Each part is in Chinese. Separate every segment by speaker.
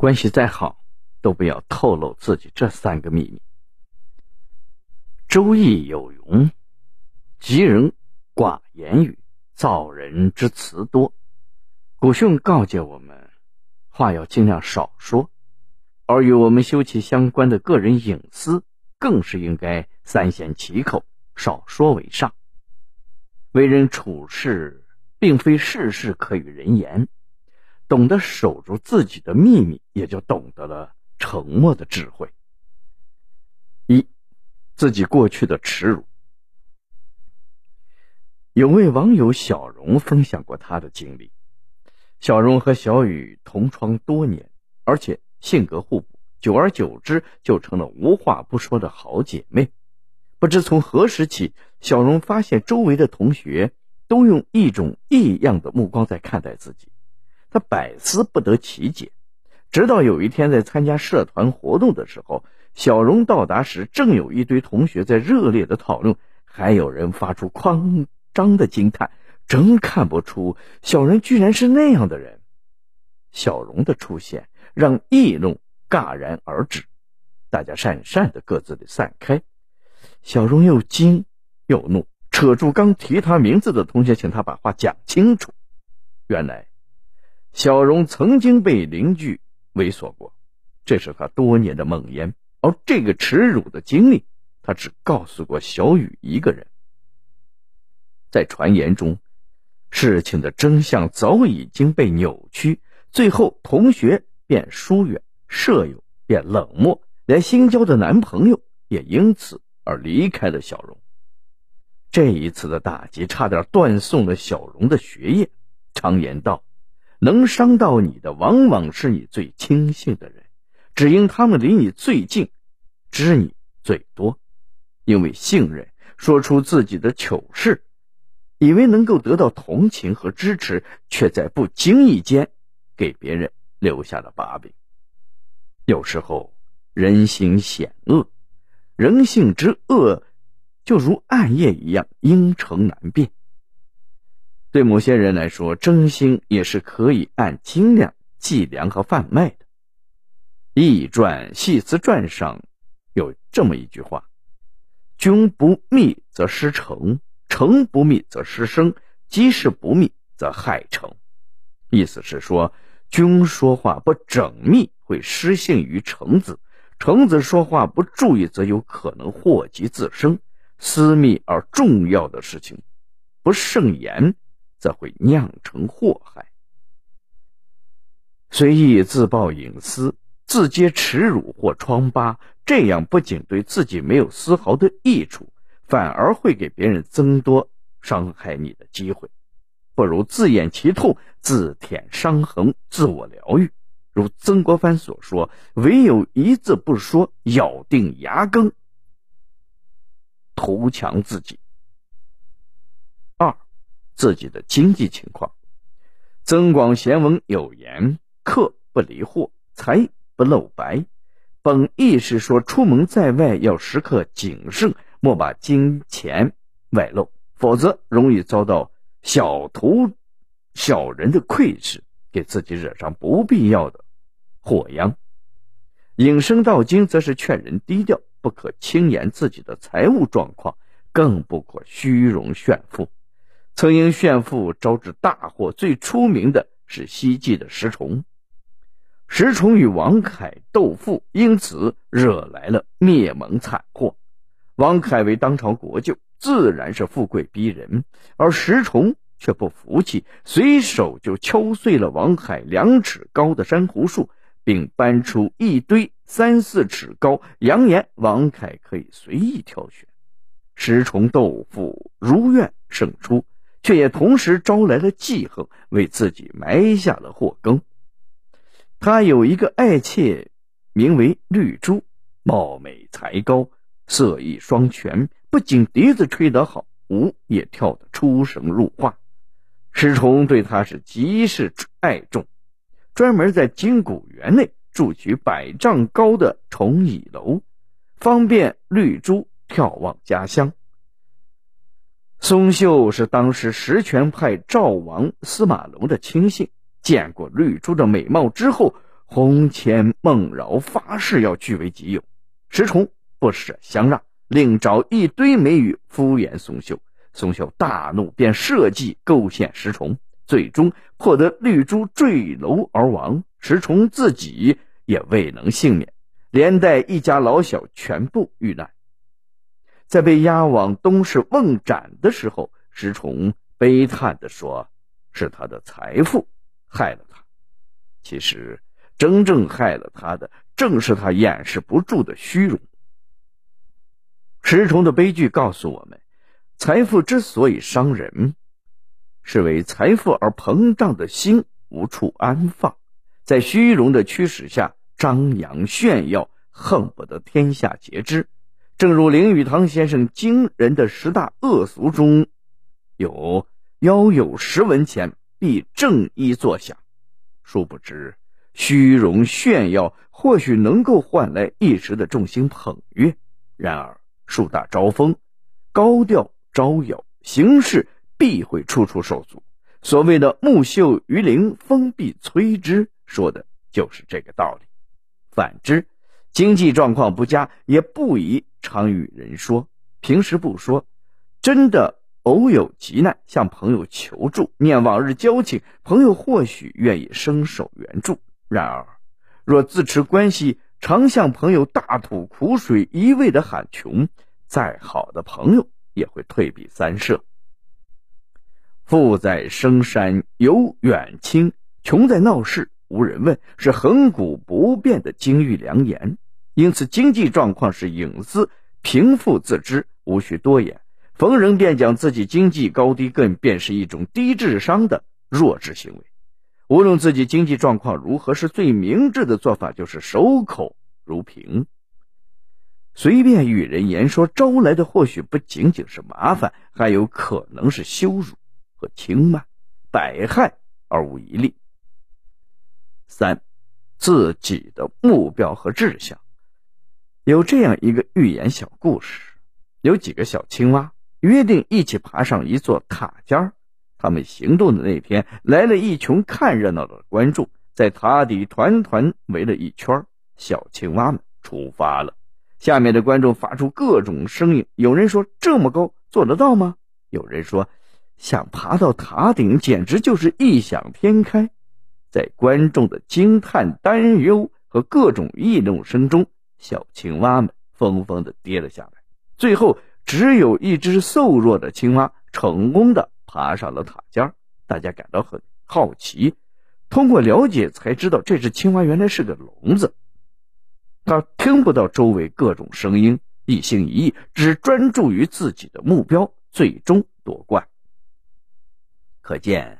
Speaker 1: 关系再好，都不要透露自己这三个秘密。《周易》有云：“吉人寡言语，造人之词多。”古训告诫我们，话要尽量少说，而与我们休戚相关的个人隐私，更是应该三缄其口，少说为上。为人处事，并非事事可与人言。懂得守住自己的秘密，也就懂得了沉默的智慧。一，自己过去的耻辱。有位网友小荣分享过他的经历：小荣和小雨同窗多年，而且性格互补，久而久之就成了无话不说的好姐妹。不知从何时起，小荣发现周围的同学都用一种异样的目光在看待自己。他百思不得其解，直到有一天在参加社团活动的时候，小荣到达时，正有一堆同学在热烈的讨论，还有人发出夸张的惊叹：“真看不出小荣居然是那样的人。”小荣的出现让议论戛然而止，大家讪讪的各自的散开。小荣又惊又怒，扯住刚提他名字的同学，请他把话讲清楚。原来。小荣曾经被邻居猥琐过，这是他多年的梦魇。而这个耻辱的经历，他只告诉过小雨一个人。在传言中，事情的真相早已经被扭曲，最后同学变疏远，舍友变冷漠，连新交的男朋友也因此而离开了小荣。这一次的打击，差点断送了小荣的学业。常言道。能伤到你的，往往是你最亲信的人，只因他们离你最近，知你最多。因为信任，说出自己的糗事，以为能够得到同情和支持，却在不经意间给别人留下了把柄。有时候，人心险恶，人性之恶，就如暗夜一样阴沉难辨。对某些人来说，真心也是可以按斤两计量和贩卖的。《易传·系辞传》上有这么一句话：“君不密则失诚，诚不密则失声，机事不密则害诚。”意思是说，君说话不缜密会失信于臣子，臣子说话不注意则有可能祸及自身。私密而重要的事情，不慎言。则会酿成祸害。随意自曝隐私，自揭耻辱或疮疤，这样不仅对自己没有丝毫的益处，反而会给别人增多伤害你的机会。不如自掩其痛，自舔伤痕，自我疗愈。如曾国藩所说：“唯有一字不说，咬定牙根，图强自己。”自己的经济情况，《增广贤文》有言：“客不离货，财不露白。”本意是说，出门在外要时刻谨慎，莫把金钱外露，否则容易遭到小图小人的窥视，给自己惹上不必要的祸殃。引申到今，则是劝人低调，不可轻言自己的财务状况，更不可虚荣炫富。曾因炫富招致大祸，最出名的是西晋的石崇。石崇与王恺斗富，因此惹来了灭门惨祸。王恺为当朝国舅，自然是富贵逼人，而石崇却不服气，随手就敲碎了王恺两尺高的珊瑚树，并搬出一堆三四尺高，扬言王恺可以随意挑选。石崇斗富如愿胜出。却也同时招来了记恨，为自己埋下了祸根。他有一个爱妾，名为绿珠，貌美才高，色艺双全，不仅笛子吹得好，舞也跳得出神入化。石崇对她是极是爱重，专门在金谷园内筑起百丈高的崇礼楼，方便绿珠眺望家乡。松秀是当时实权派赵王司马龙的亲信，见过绿珠的美貌之后，魂牵梦绕，发誓要据为己有。石崇不舍相让，另找一堆美女敷衍松秀。松秀大怒，便设计构陷石崇，最终迫得绿珠坠楼而亡。石崇自己也未能幸免，连带一家老小全部遇难。在被押往东市瓮斩的时候，石崇悲叹地说：“是他的财富害了他。其实，真正害了他的。”正是他掩饰不住的虚荣。石崇的悲剧告诉我们，财富之所以伤人，是为财富而膨胀的心无处安放，在虚荣的驱使下张扬炫耀，恨不得天下皆知。正如林语堂先生惊人的十大恶俗中有“腰有十文钱，必正衣坐下”，殊不知。虚荣炫耀或许能够换来一时的众星捧月，然而树大招风，高调招摇，行事必会处处受阻。所谓的“木秀于林，风必摧之”，说的就是这个道理。反之，经济状况不佳，也不宜常与人说。平时不说，真的偶有急难，向朋友求助，念往日交情，朋友或许愿意伸手援助。然而，若自持关系，常向朋友大吐苦水，一味的喊穷，再好的朋友也会退避三舍。富在深山有远亲，穷在闹市无人问，是恒古不变的金玉良言。因此，经济状况是隐私，贫富自知，无需多言。逢人便讲自己经济高低，更便是一种低智商的弱智行为。无论自己经济状况如何，是最明智的做法，就是守口如瓶。随便与人言说，招来的或许不仅仅是麻烦，还有可能是羞辱和轻慢，百害而无一利。三，自己的目标和志向。有这样一个寓言小故事：有几个小青蛙约定一起爬上一座塔尖儿。他们行动的那天，来了一群看热闹的观众，在塔底团团围了一圈。小青蛙们出发了，下面的观众发出各种声音。有人说：“这么高，做得到吗？”有人说：“想爬到塔顶，简直就是异想天开。”在观众的惊叹、担忧和各种议论声中，小青蛙们纷纷的跌了下来。最后，只有一只瘦弱的青蛙成功的。爬上了塔尖大家感到很好奇。通过了解才知道，这只青蛙原来是个聋子，它听不到周围各种声音，一心一意只专注于自己的目标，最终夺冠。可见，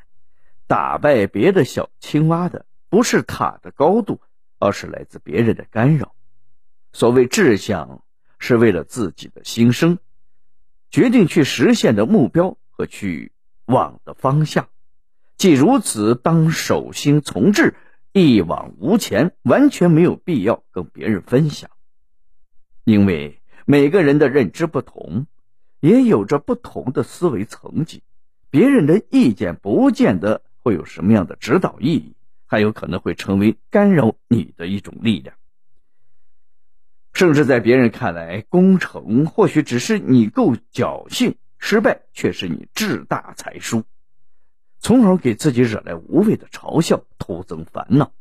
Speaker 1: 打败别的小青蛙的不是塔的高度，而是来自别人的干扰。所谓志向，是为了自己的心声，决定去实现的目标和去。往的方向，既如此，当守心从志，一往无前，完全没有必要跟别人分享。因为每个人的认知不同，也有着不同的思维层级，别人的意见不见得会有什么样的指导意义，还有可能会成为干扰你的一种力量。甚至在别人看来，功成或许只是你够侥幸。失败却是你志大才疏，从而给自己惹来无谓的嘲笑，徒增烦恼。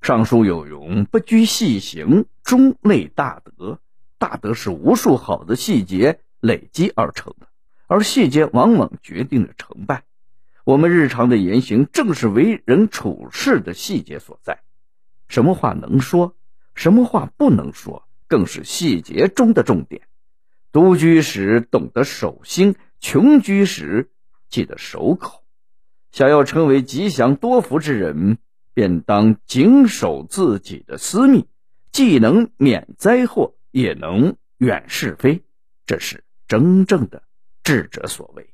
Speaker 1: 上书有云：“不拘细行，终累大德。”大德是无数好的细节累积而成的，而细节往往决定了成败。我们日常的言行，正是为人处事的细节所在。什么话能说，什么话不能说，更是细节中的重点。独居时懂得守心，穷居时记得守口。想要成为吉祥多福之人，便当谨守自己的私密，既能免灾祸，也能远是非。这是真正的智者所为。